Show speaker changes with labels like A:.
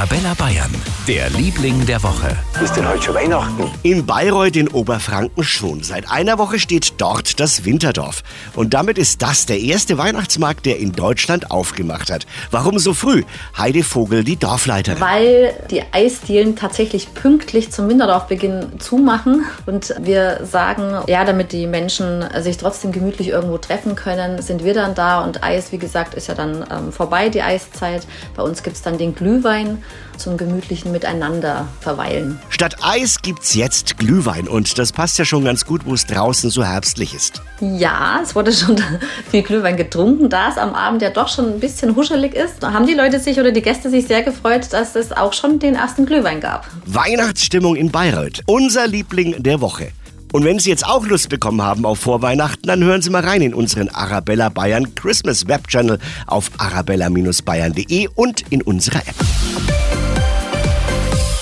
A: Arabella Bayern, der Liebling der Woche.
B: Ist denn heute schon Weihnachten?
C: In Bayreuth in Oberfranken schon. Seit einer Woche steht dort das Winterdorf. Und damit ist das der erste Weihnachtsmarkt, der in Deutschland aufgemacht hat. Warum so früh? Heide Vogel, die Dorfleiterin.
D: Weil die Eisdielen tatsächlich pünktlich zum Winterdorfbeginn zumachen. Und wir sagen, ja, damit die Menschen sich trotzdem gemütlich irgendwo treffen können, sind wir dann da. Und Eis, wie gesagt, ist ja dann ähm, vorbei, die Eiszeit. Bei uns gibt es dann den Glühwein zum gemütlichen Miteinander verweilen.
C: Statt Eis gibt's jetzt Glühwein. Und das passt ja schon ganz gut, wo es draußen so herbstlich ist.
D: Ja, es wurde schon viel Glühwein getrunken. Da es am Abend ja doch schon ein bisschen huschelig ist, haben die Leute sich oder die Gäste sich sehr gefreut, dass es auch schon den ersten Glühwein gab.
C: Weihnachtsstimmung in Bayreuth. Unser Liebling der Woche. Und wenn Sie jetzt auch Lust bekommen haben auf Vorweihnachten, dann hören Sie mal rein in unseren Arabella Bayern Christmas Web Channel auf arabella-bayern.de und in unserer App.